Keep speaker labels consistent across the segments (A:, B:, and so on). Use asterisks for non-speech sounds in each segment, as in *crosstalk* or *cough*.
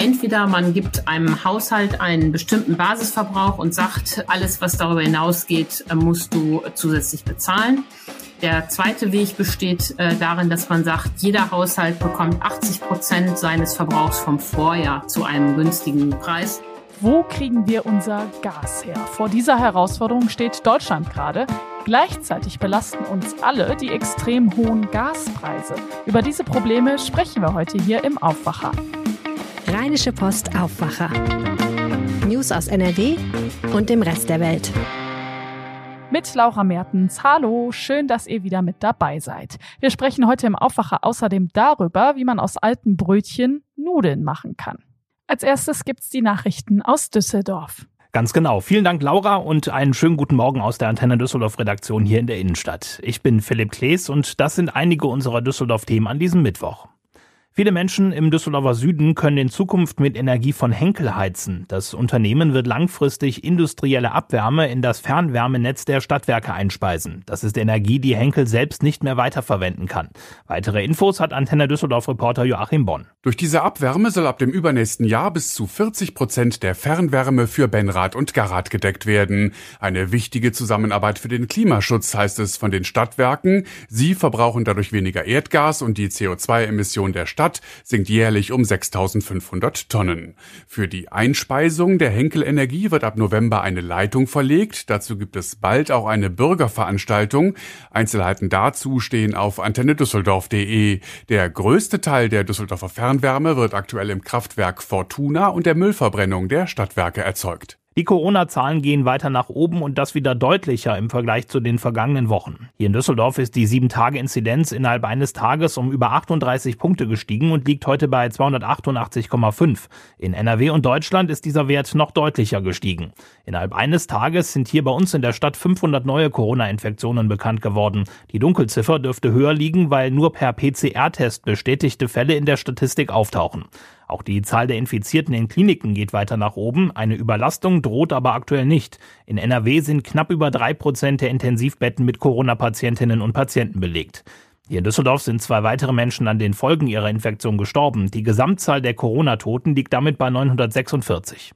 A: Entweder man gibt einem Haushalt einen bestimmten Basisverbrauch und sagt, alles, was darüber hinausgeht, äh, musst du zusätzlich bezahlen. Der zweite Weg besteht äh, darin, dass man sagt, jeder Haushalt bekommt 80 Prozent seines Verbrauchs vom Vorjahr zu einem günstigen Preis.
B: Wo kriegen wir unser Gas her? Vor dieser Herausforderung steht Deutschland gerade. Gleichzeitig belasten uns alle die extrem hohen Gaspreise. Über diese Probleme sprechen wir heute hier im Aufwacher.
C: Rheinische Post Aufwacher. News aus NRW und dem Rest der Welt
B: mit Laura Mertens. Hallo, schön, dass ihr wieder mit dabei seid. Wir sprechen heute im Aufwacher außerdem darüber, wie man aus alten Brötchen Nudeln machen kann. Als erstes gibt's die Nachrichten aus Düsseldorf.
D: Ganz genau. Vielen Dank, Laura, und einen schönen guten Morgen aus der Antenne Düsseldorf Redaktion hier in der Innenstadt. Ich bin Philipp Klees und das sind einige unserer Düsseldorf-Themen an diesem Mittwoch. Viele Menschen im Düsseldorfer Süden können in Zukunft mit Energie von Henkel heizen. Das Unternehmen wird langfristig industrielle Abwärme in das Fernwärmenetz der Stadtwerke einspeisen. Das ist Energie, die Henkel selbst nicht mehr weiterverwenden kann. Weitere Infos hat Antenne Düsseldorf Reporter Joachim Bonn.
E: Durch diese Abwärme soll ab dem übernächsten Jahr bis zu 40 Prozent der Fernwärme für Benrad und Garat gedeckt werden. Eine wichtige Zusammenarbeit für den Klimaschutz heißt es von den Stadtwerken. Sie verbrauchen dadurch weniger Erdgas und die CO2-Emissionen der Stadt Stadt sinkt jährlich um 6500 Tonnen. Für die Einspeisung der Henkel Energie wird ab November eine Leitung verlegt. Dazu gibt es bald auch eine Bürgerveranstaltung. Einzelheiten dazu stehen auf antennedüsseldorf.de. Der größte Teil der Düsseldorfer Fernwärme wird aktuell im Kraftwerk Fortuna und der Müllverbrennung der Stadtwerke erzeugt.
D: Die Corona-Zahlen gehen weiter nach oben und das wieder deutlicher im Vergleich zu den vergangenen Wochen. Hier in Düsseldorf ist die 7-Tage-Inzidenz innerhalb eines Tages um über 38 Punkte gestiegen und liegt heute bei 288,5. In NRW und Deutschland ist dieser Wert noch deutlicher gestiegen. Innerhalb eines Tages sind hier bei uns in der Stadt 500 neue Corona-Infektionen bekannt geworden. Die Dunkelziffer dürfte höher liegen, weil nur per PCR-Test bestätigte Fälle in der Statistik auftauchen. Auch die Zahl der Infizierten in Kliniken geht weiter nach oben. Eine Überlastung droht aber aktuell nicht. In NRW sind knapp über drei Prozent der Intensivbetten mit Corona-Patientinnen und Patienten belegt. Hier in Düsseldorf sind zwei weitere Menschen an den Folgen ihrer Infektion gestorben. Die Gesamtzahl der Corona-Toten liegt damit bei 946.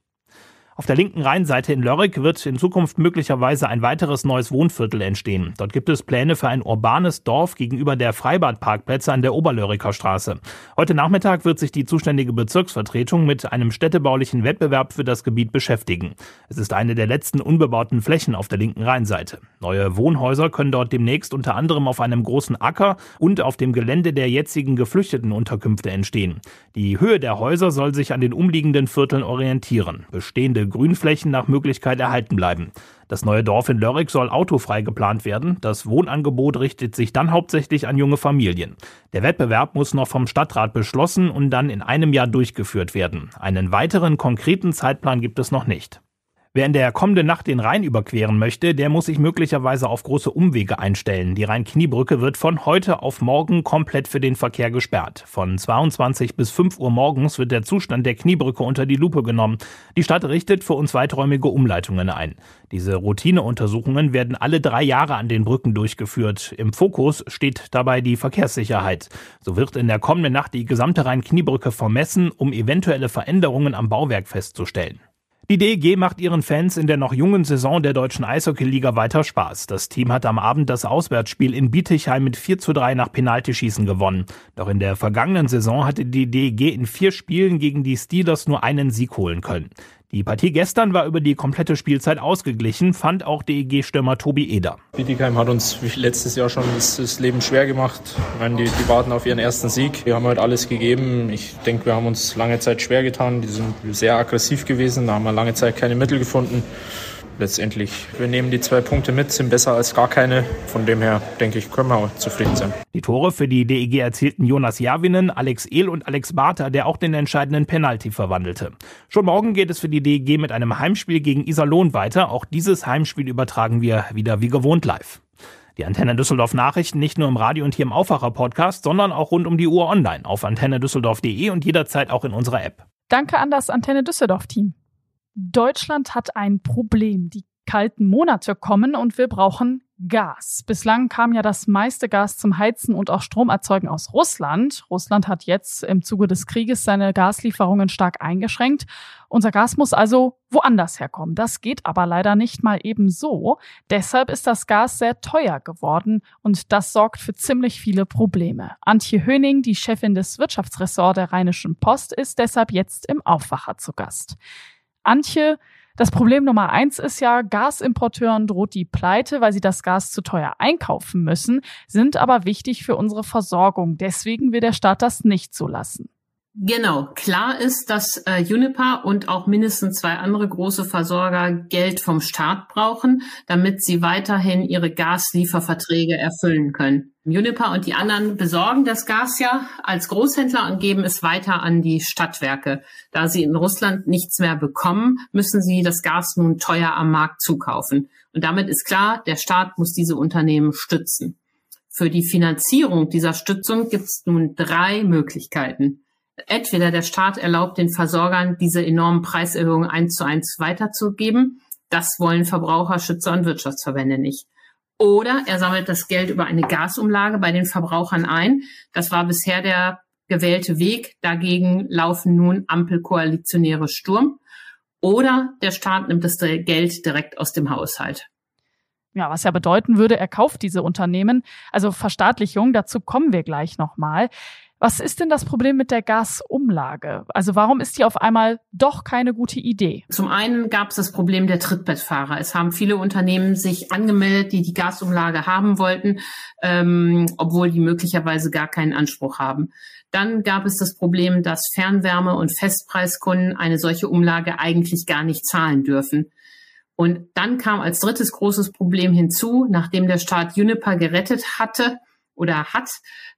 D: Auf der linken Rheinseite in Lörrick wird in Zukunft möglicherweise ein weiteres neues Wohnviertel entstehen. Dort gibt es Pläne für ein urbanes Dorf gegenüber der Freibadparkplätze an der Oberlörriker Straße. Heute Nachmittag wird sich die zuständige Bezirksvertretung mit einem städtebaulichen Wettbewerb für das Gebiet beschäftigen. Es ist eine der letzten unbebauten Flächen auf der linken Rheinseite. Neue Wohnhäuser können dort demnächst unter anderem auf einem großen Acker und auf dem Gelände der jetzigen Geflüchtetenunterkünfte entstehen. Die Höhe der Häuser soll sich an den umliegenden Vierteln orientieren. Bestehende Grünflächen nach Möglichkeit erhalten bleiben. Das neue Dorf in Lörrick soll autofrei geplant werden. Das Wohnangebot richtet sich dann hauptsächlich an junge Familien. Der Wettbewerb muss noch vom Stadtrat beschlossen und dann in einem Jahr durchgeführt werden. Einen weiteren konkreten Zeitplan gibt es noch nicht. Wer in der kommenden Nacht den Rhein überqueren möchte, der muss sich möglicherweise auf große Umwege einstellen. Die Rhein-Kniebrücke wird von heute auf morgen komplett für den Verkehr gesperrt. Von 22 bis 5 Uhr morgens wird der Zustand der Kniebrücke unter die Lupe genommen. Die Stadt richtet für uns weiträumige Umleitungen ein. Diese Routineuntersuchungen werden alle drei Jahre an den Brücken durchgeführt. Im Fokus steht dabei die Verkehrssicherheit. So wird in der kommenden Nacht die gesamte Rhein-Kniebrücke vermessen, um eventuelle Veränderungen am Bauwerk festzustellen. Die DEG macht ihren Fans in der noch jungen Saison der deutschen Eishockeyliga weiter Spaß. Das Team hat am Abend das Auswärtsspiel in Bietigheim mit 4 zu 3 nach Penaltyschießen gewonnen. Doch in der vergangenen Saison hatte die DEG in vier Spielen gegen die Steelers nur einen Sieg holen können. Die Partie gestern war über die komplette Spielzeit ausgeglichen, fand auch DEG-Stürmer Tobi Eder.
F: Bietigheim hat uns letztes Jahr schon das, das Leben schwer gemacht. Ich meine, die, die warten auf ihren ersten Sieg. Wir haben heute alles gegeben. Ich denke, wir haben uns lange Zeit schwer getan. Die sind sehr aggressiv gewesen. Da haben wir lange Zeit keine Mittel gefunden letztendlich. Wir nehmen die zwei Punkte mit, sind besser als gar keine. Von dem her, denke ich, können wir auch zufrieden sein.
D: Die Tore für die DEG erzielten Jonas Javinen, Alex Ehl und Alex Barter, der auch den entscheidenden Penalty verwandelte. Schon morgen geht es für die DEG mit einem Heimspiel gegen Iserlohn weiter. Auch dieses Heimspiel übertragen wir wieder wie gewohnt live. Die Antenne Düsseldorf Nachrichten nicht nur im Radio und hier im Aufwacher Podcast, sondern auch rund um die Uhr online auf antennedüsseldorf.de und jederzeit auch in unserer App.
B: Danke an das Antenne Düsseldorf Team. Deutschland hat ein Problem. Die kalten Monate kommen und wir brauchen Gas. Bislang kam ja das meiste Gas zum Heizen und auch Stromerzeugen aus Russland. Russland hat jetzt im Zuge des Krieges seine Gaslieferungen stark eingeschränkt. Unser Gas muss also woanders herkommen. Das geht aber leider nicht mal eben so. Deshalb ist das Gas sehr teuer geworden und das sorgt für ziemlich viele Probleme. Antje Höning, die Chefin des Wirtschaftsressorts der Rheinischen Post, ist deshalb jetzt im Aufwacher zu Gast. Antje, das Problem Nummer eins ist ja, Gasimporteuren droht die Pleite, weil sie das Gas zu teuer einkaufen müssen, sind aber wichtig für unsere Versorgung. Deswegen will der Staat das nicht zulassen.
A: Genau, klar ist, dass äh, Uniper und auch mindestens zwei andere große Versorger Geld vom Staat brauchen, damit sie weiterhin ihre Gaslieferverträge erfüllen können. Uniper und die anderen besorgen das Gas ja als Großhändler und geben es weiter an die Stadtwerke. Da sie in Russland nichts mehr bekommen, müssen sie das Gas nun teuer am Markt zukaufen. Und damit ist klar, der Staat muss diese Unternehmen stützen. Für die Finanzierung dieser Stützung gibt es nun drei Möglichkeiten. Entweder der Staat erlaubt den Versorgern, diese enormen Preiserhöhungen eins zu eins weiterzugeben. Das wollen Verbraucherschützer und Wirtschaftsverbände nicht. Oder er sammelt das Geld über eine Gasumlage bei den Verbrauchern ein. Das war bisher der gewählte Weg. Dagegen laufen nun Ampelkoalitionäre Sturm. Oder der Staat nimmt das Geld direkt aus dem Haushalt.
B: Ja, was ja bedeuten würde, er kauft diese Unternehmen. Also Verstaatlichung, dazu kommen wir gleich nochmal. Was ist denn das Problem mit der Gasumlage? Also warum ist die auf einmal doch keine gute Idee?
A: Zum einen gab es das Problem der Trittbettfahrer. Es haben viele Unternehmen sich angemeldet, die die Gasumlage haben wollten, ähm, obwohl die möglicherweise gar keinen Anspruch haben. Dann gab es das Problem, dass Fernwärme- und Festpreiskunden eine solche Umlage eigentlich gar nicht zahlen dürfen. Und dann kam als drittes großes Problem hinzu, nachdem der Staat Juniper gerettet hatte, oder hat,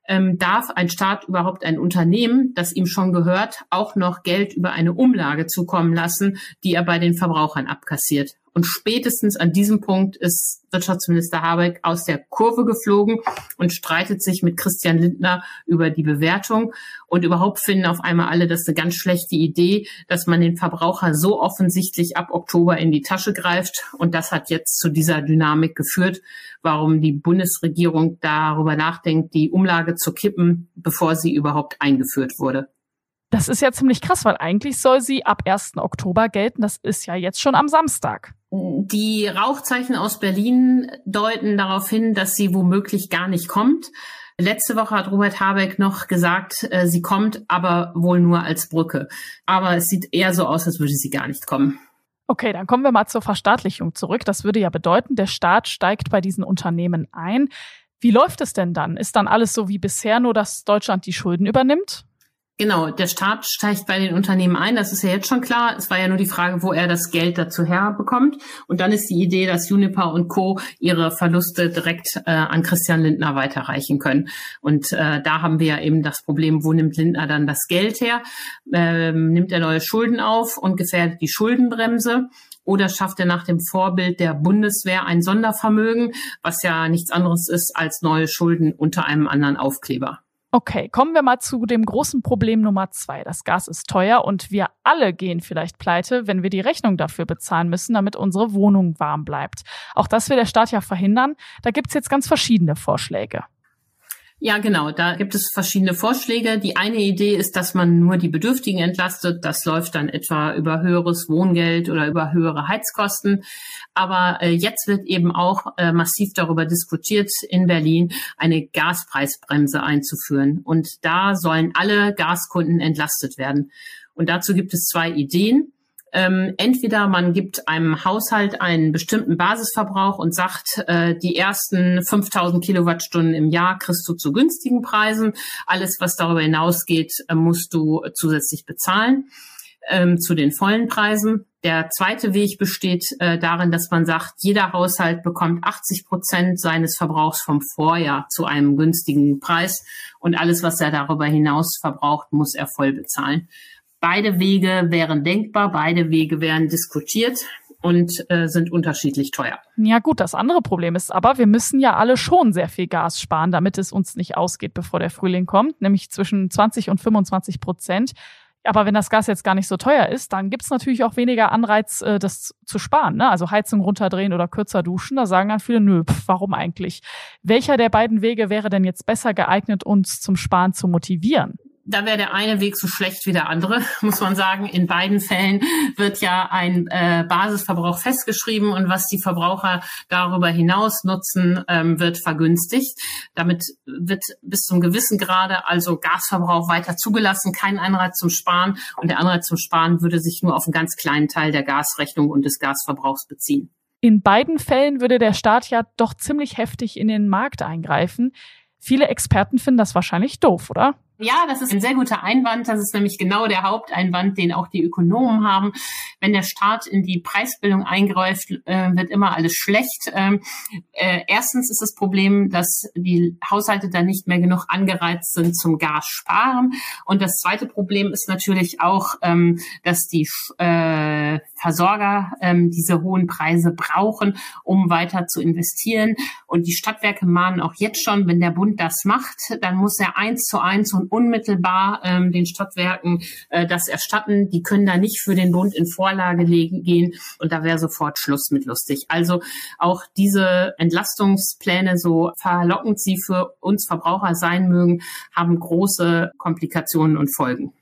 A: ähm, darf ein Staat überhaupt ein Unternehmen, das ihm schon gehört, auch noch Geld über eine Umlage zukommen lassen, die er bei den Verbrauchern abkassiert. Und spätestens an diesem Punkt ist Wirtschaftsminister Habeck aus der Kurve geflogen und streitet sich mit Christian Lindner über die Bewertung. Und überhaupt finden auf einmal alle das eine ganz schlechte Idee, dass man den Verbraucher so offensichtlich ab Oktober in die Tasche greift. Und das hat jetzt zu dieser Dynamik geführt, warum die Bundesregierung darüber nachdenkt, die Umlage zu kippen, bevor sie überhaupt eingeführt wurde.
B: Das ist ja ziemlich krass, weil eigentlich soll sie ab 1. Oktober gelten. Das ist ja jetzt schon am Samstag.
A: Die Rauchzeichen aus Berlin deuten darauf hin, dass sie womöglich gar nicht kommt. Letzte Woche hat Robert Habeck noch gesagt, äh, sie kommt, aber wohl nur als Brücke. Aber es sieht eher so aus, als würde sie gar nicht kommen.
B: Okay, dann kommen wir mal zur Verstaatlichung zurück. Das würde ja bedeuten, der Staat steigt bei diesen Unternehmen ein. Wie läuft es denn dann? Ist dann alles so wie bisher, nur dass Deutschland die Schulden übernimmt?
A: Genau, der Staat steigt bei den Unternehmen ein, das ist ja jetzt schon klar. Es war ja nur die Frage, wo er das Geld dazu herbekommt. Und dann ist die Idee, dass Uniper und Co. ihre Verluste direkt äh, an Christian Lindner weiterreichen können. Und äh, da haben wir ja eben das Problem, wo nimmt Lindner dann das Geld her? Ähm, nimmt er neue Schulden auf und gefährdet die Schuldenbremse? Oder schafft er nach dem Vorbild der Bundeswehr ein Sondervermögen, was ja nichts anderes ist als neue Schulden unter einem anderen Aufkleber?
B: Okay, kommen wir mal zu dem großen Problem Nummer zwei. Das Gas ist teuer und wir alle gehen vielleicht pleite, wenn wir die Rechnung dafür bezahlen müssen, damit unsere Wohnung warm bleibt. Auch das will der Staat ja verhindern. Da gibt's jetzt ganz verschiedene Vorschläge.
A: Ja, genau. Da gibt es verschiedene Vorschläge. Die eine Idee ist, dass man nur die Bedürftigen entlastet. Das läuft dann etwa über höheres Wohngeld oder über höhere Heizkosten. Aber äh, jetzt wird eben auch äh, massiv darüber diskutiert, in Berlin eine Gaspreisbremse einzuführen. Und da sollen alle Gaskunden entlastet werden. Und dazu gibt es zwei Ideen. Ähm, entweder man gibt einem Haushalt einen bestimmten Basisverbrauch und sagt, äh, die ersten 5000 Kilowattstunden im Jahr kriegst du zu günstigen Preisen. Alles, was darüber hinausgeht, äh, musst du zusätzlich bezahlen ähm, zu den vollen Preisen. Der zweite Weg besteht äh, darin, dass man sagt, jeder Haushalt bekommt 80 Prozent seines Verbrauchs vom Vorjahr zu einem günstigen Preis und alles, was er darüber hinaus verbraucht, muss er voll bezahlen. Beide Wege wären denkbar, beide Wege wären diskutiert und äh, sind unterschiedlich teuer.
B: Ja gut, das andere Problem ist aber, wir müssen ja alle schon sehr viel Gas sparen, damit es uns nicht ausgeht, bevor der Frühling kommt, nämlich zwischen 20 und 25 Prozent. Aber wenn das Gas jetzt gar nicht so teuer ist, dann gibt's natürlich auch weniger Anreiz, äh, das zu sparen. Ne? Also Heizung runterdrehen oder kürzer duschen. Da sagen dann viele, nö, pf, warum eigentlich? Welcher der beiden Wege wäre denn jetzt besser geeignet, uns zum Sparen zu motivieren?
A: Da wäre der eine Weg so schlecht wie der andere, *laughs* muss man sagen. In beiden Fällen wird ja ein äh, Basisverbrauch festgeschrieben und was die Verbraucher darüber hinaus nutzen, ähm, wird vergünstigt. Damit wird bis zum gewissen Grade also Gasverbrauch weiter zugelassen, kein Anreiz zum Sparen und der Anreiz zum Sparen würde sich nur auf einen ganz kleinen Teil der Gasrechnung und des Gasverbrauchs beziehen.
B: In beiden Fällen würde der Staat ja doch ziemlich heftig in den Markt eingreifen. Viele Experten finden das wahrscheinlich doof, oder?
A: Ja, das ist ein sehr guter Einwand. Das ist nämlich genau der Haupteinwand, den auch die Ökonomen haben. Wenn der Staat in die Preisbildung eingreift, äh, wird immer alles schlecht. Ähm, äh, erstens ist das Problem, dass die Haushalte da nicht mehr genug angereizt sind zum Gas sparen. Und das zweite Problem ist natürlich auch, ähm, dass die äh, Versorger ähm, diese hohen Preise brauchen, um weiter zu investieren. Und die Stadtwerke mahnen auch jetzt schon, wenn der Bund das macht, dann muss er eins zu eins und unmittelbar ähm, den Stadtwerken äh, das erstatten. Die können da nicht für den Bund in Vorlage legen, gehen und da wäre sofort Schluss mit lustig. Also auch diese Entlastungspläne, so verlockend sie für uns Verbraucher sein mögen, haben große Komplikationen und Folgen.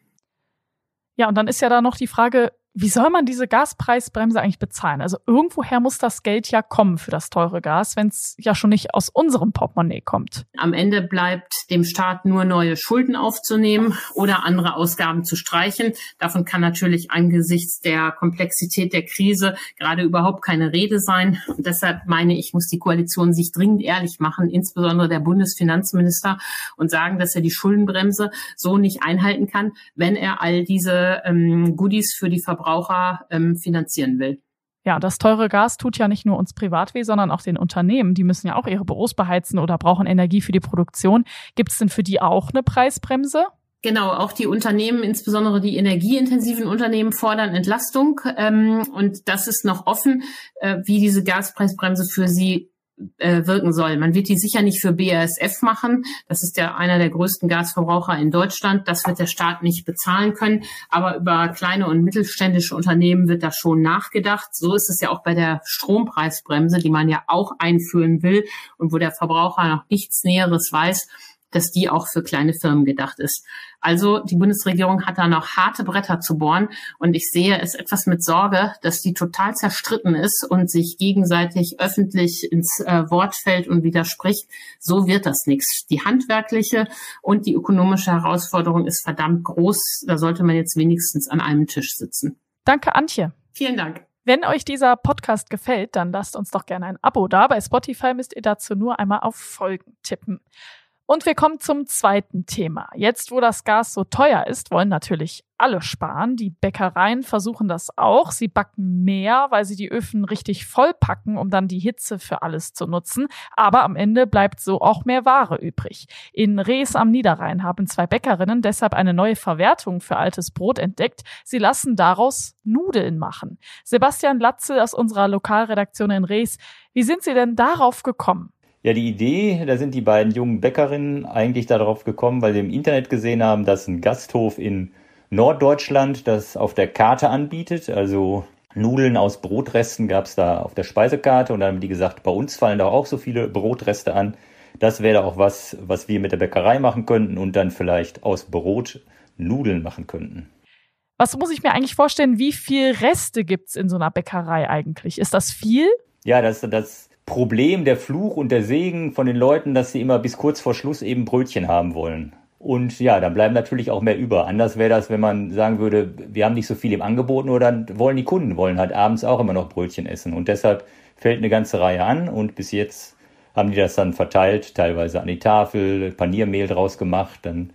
B: Ja, und dann ist ja da noch die Frage, wie soll man diese Gaspreisbremse eigentlich bezahlen? Also irgendwoher muss das Geld ja kommen für das teure Gas, wenn es ja schon nicht aus unserem Portemonnaie kommt.
A: Am Ende bleibt dem Staat nur neue Schulden aufzunehmen oder andere Ausgaben zu streichen. Davon kann natürlich angesichts der Komplexität der Krise gerade überhaupt keine Rede sein. Und deshalb meine ich, muss die Koalition sich dringend ehrlich machen, insbesondere der Bundesfinanzminister, und sagen, dass er die Schuldenbremse so nicht einhalten kann, wenn er all diese ähm, Goodies für die Verbraucher Verbraucher ähm, finanzieren will.
B: Ja, das teure Gas tut ja nicht nur uns privat weh, sondern auch den Unternehmen. Die müssen ja auch ihre Büros beheizen oder brauchen Energie für die Produktion. Gibt es denn für die auch eine Preisbremse?
A: Genau, auch die Unternehmen, insbesondere die energieintensiven Unternehmen, fordern Entlastung. Ähm, und das ist noch offen, äh, wie diese Gaspreisbremse für sie äh, wirken soll. Man wird die sicher nicht für BASF machen. Das ist ja einer der größten Gasverbraucher in Deutschland. Das wird der Staat nicht bezahlen können. Aber über kleine und mittelständische Unternehmen wird da schon nachgedacht. So ist es ja auch bei der Strompreisbremse, die man ja auch einführen will und wo der Verbraucher noch nichts Näheres weiß dass die auch für kleine Firmen gedacht ist. Also die Bundesregierung hat da noch harte Bretter zu bohren und ich sehe es etwas mit Sorge, dass die total zerstritten ist und sich gegenseitig öffentlich ins äh, Wort fällt und widerspricht. So wird das nichts. Die handwerkliche und die ökonomische Herausforderung ist verdammt groß. Da sollte man jetzt wenigstens an einem Tisch sitzen.
B: Danke, Antje.
A: Vielen Dank.
B: Wenn euch dieser Podcast gefällt, dann lasst uns doch gerne ein Abo da. Bei Spotify müsst ihr dazu nur einmal auf Folgen tippen. Und wir kommen zum zweiten Thema. Jetzt, wo das Gas so teuer ist, wollen natürlich alle sparen. Die Bäckereien versuchen das auch. Sie backen mehr, weil sie die Öfen richtig vollpacken, um dann die Hitze für alles zu nutzen. Aber am Ende bleibt so auch mehr Ware übrig. In Rees am Niederrhein haben zwei Bäckerinnen deshalb eine neue Verwertung für altes Brot entdeckt. Sie lassen daraus Nudeln machen. Sebastian Latze aus unserer Lokalredaktion in Rees. Wie sind Sie denn darauf gekommen?
G: Ja, die Idee, da sind die beiden jungen Bäckerinnen eigentlich darauf gekommen, weil sie im Internet gesehen haben, dass ein Gasthof in Norddeutschland das auf der Karte anbietet. Also Nudeln aus Brotresten gab es da auf der Speisekarte und dann haben die gesagt, bei uns fallen da auch so viele Brotreste an. Das wäre auch was, was wir mit der Bäckerei machen könnten und dann vielleicht aus Brot Nudeln machen könnten.
B: Was muss ich mir eigentlich vorstellen, wie viel Reste gibt's in so einer Bäckerei eigentlich? Ist das viel?
G: Ja, das, das Problem, der Fluch und der Segen von den Leuten, dass sie immer bis kurz vor Schluss eben Brötchen haben wollen. Und ja, dann bleiben natürlich auch mehr über. Anders wäre das, wenn man sagen würde, wir haben nicht so viel im Angebot, nur dann wollen die Kunden wollen halt abends auch immer noch Brötchen essen. Und deshalb fällt eine ganze Reihe an und bis jetzt haben die das dann verteilt, teilweise an die Tafel, Paniermehl draus gemacht, dann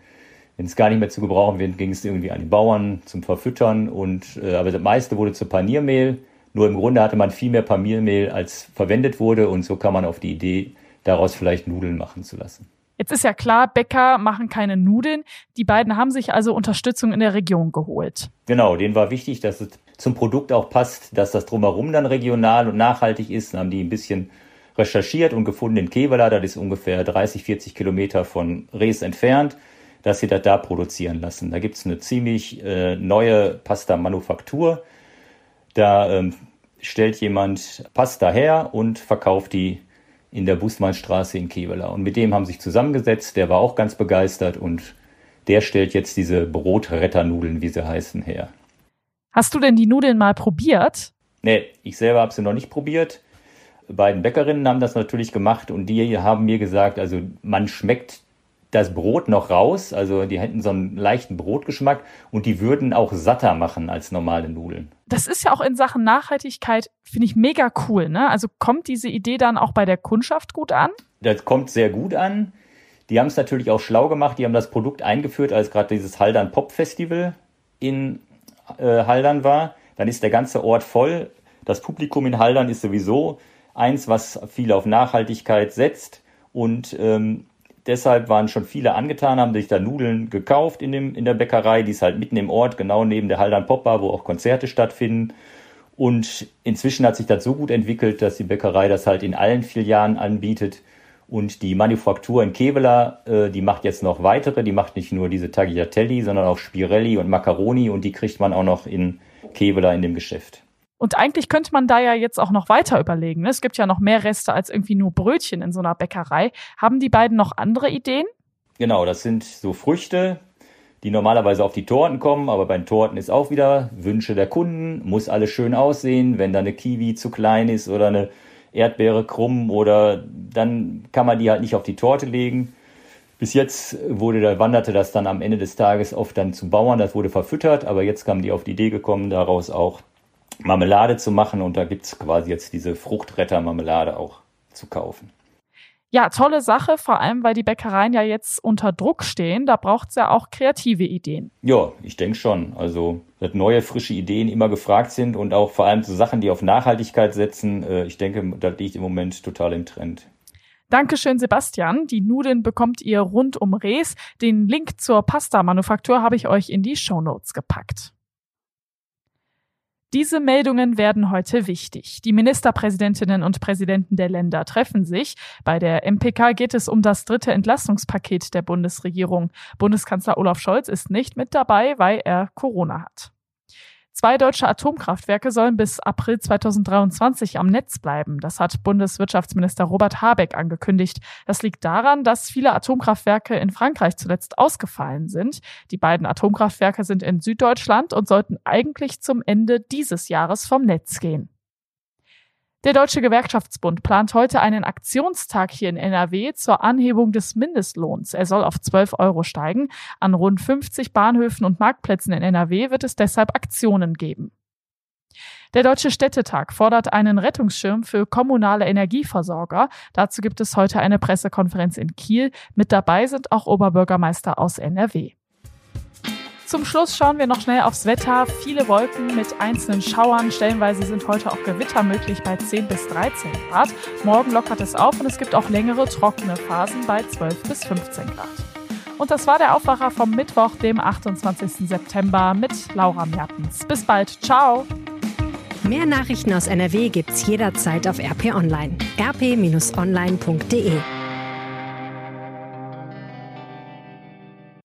G: wenn es gar nicht mehr zu gebrauchen wird, ging es irgendwie an die Bauern zum Verfüttern und äh, aber das meiste wurde zu Paniermehl nur im Grunde hatte man viel mehr Palmiermehl, als verwendet wurde und so kam man auf die Idee, daraus vielleicht Nudeln machen zu lassen.
B: Jetzt ist ja klar, Bäcker machen keine Nudeln. Die beiden haben sich also Unterstützung in der Region geholt.
G: Genau, denen war wichtig, dass es zum Produkt auch passt, dass das drumherum dann regional und nachhaltig ist. Dann haben die ein bisschen recherchiert und gefunden in Kevela, das ist ungefähr 30, 40 Kilometer von Rees entfernt. dass sie das da produzieren lassen. Da gibt es eine ziemlich äh, neue Pasta-Manufaktur. Da ähm, stellt jemand Pasta her und verkauft die in der Bußmannstraße in Kevela. Und mit dem haben sich zusammengesetzt, der war auch ganz begeistert und der stellt jetzt diese Brotretternudeln, wie sie heißen, her.
B: Hast du denn die Nudeln mal probiert?
G: Nee, ich selber habe sie noch nicht probiert. Beiden Bäckerinnen haben das natürlich gemacht und die haben mir gesagt, also man schmeckt das Brot noch raus, also die hätten so einen leichten Brotgeschmack und die würden auch satter machen als normale Nudeln.
B: Das ist ja auch in Sachen Nachhaltigkeit, finde ich mega cool, ne? Also kommt diese Idee dann auch bei der Kundschaft gut an?
G: Das kommt sehr gut an. Die haben es natürlich auch schlau gemacht, die haben das Produkt eingeführt, als gerade dieses Haldern Pop Festival in äh, Haldern war. Dann ist der ganze Ort voll. Das Publikum in Haldern ist sowieso eins, was viel auf Nachhaltigkeit setzt und ähm, deshalb waren schon viele angetan, haben sich da Nudeln gekauft in, dem, in der Bäckerei, die ist halt mitten im Ort, genau neben der Haldern Popbar, wo auch Konzerte stattfinden. Und inzwischen hat sich das so gut entwickelt, dass die Bäckerei das halt in allen Filialen anbietet. Und die Manufaktur in Kevela, äh, die macht jetzt noch weitere. Die macht nicht nur diese Tagliatelli, sondern auch Spirelli und Macaroni. Und die kriegt man auch noch in Kevela in dem Geschäft.
B: Und eigentlich könnte man da ja jetzt auch noch weiter überlegen. Ne? Es gibt ja noch mehr Reste als irgendwie nur Brötchen in so einer Bäckerei. Haben die beiden noch andere Ideen?
G: Genau, das sind so Früchte, die normalerweise auf die Torten kommen, aber bei den Torten ist auch wieder Wünsche der Kunden, muss alles schön aussehen. Wenn da eine Kiwi zu klein ist oder eine Erdbeere krumm oder dann kann man die halt nicht auf die Torte legen. Bis jetzt wurde wanderte das dann am Ende des Tages oft dann zu Bauern, das wurde verfüttert, aber jetzt kamen die auf die Idee gekommen, daraus auch Marmelade zu machen und da gibt es quasi jetzt diese Fruchtretter-Marmelade auch zu kaufen.
B: Ja, tolle Sache, vor allem weil die Bäckereien ja jetzt unter Druck stehen. Da braucht es ja auch kreative Ideen.
G: Ja, ich denke schon. Also, dass neue, frische Ideen immer gefragt sind und auch vor allem so Sachen, die auf Nachhaltigkeit setzen, äh, ich denke, das liegt im Moment total im Trend.
B: Dankeschön, Sebastian. Die Nudeln bekommt ihr rund um Rees. Den Link zur Pasta-Manufaktur habe ich euch in die Show Notes gepackt. Diese Meldungen werden heute wichtig. Die Ministerpräsidentinnen und Präsidenten der Länder treffen sich. Bei der MPK geht es um das dritte Entlastungspaket der Bundesregierung. Bundeskanzler Olaf Scholz ist nicht mit dabei, weil er Corona hat. Zwei deutsche Atomkraftwerke sollen bis April 2023 am Netz bleiben. Das hat Bundeswirtschaftsminister Robert Habeck angekündigt. Das liegt daran, dass viele Atomkraftwerke in Frankreich zuletzt ausgefallen sind. Die beiden Atomkraftwerke sind in Süddeutschland und sollten eigentlich zum Ende dieses Jahres vom Netz gehen. Der Deutsche Gewerkschaftsbund plant heute einen Aktionstag hier in NRW zur Anhebung des Mindestlohns. Er soll auf 12 Euro steigen. An rund 50 Bahnhöfen und Marktplätzen in NRW wird es deshalb Aktionen geben. Der Deutsche Städtetag fordert einen Rettungsschirm für kommunale Energieversorger. Dazu gibt es heute eine Pressekonferenz in Kiel. Mit dabei sind auch Oberbürgermeister aus NRW. Zum Schluss schauen wir noch schnell aufs Wetter. Viele Wolken mit einzelnen Schauern. Stellenweise sind heute auch Gewitter möglich bei 10 bis 13 Grad. Morgen lockert es auf und es gibt auch längere trockene Phasen bei 12 bis 15 Grad. Und das war der Aufwacher vom Mittwoch, dem 28. September mit Laura Mertens. Bis bald. Ciao.
C: Mehr Nachrichten aus NRW gibt's jederzeit auf RP Online. rp-online.de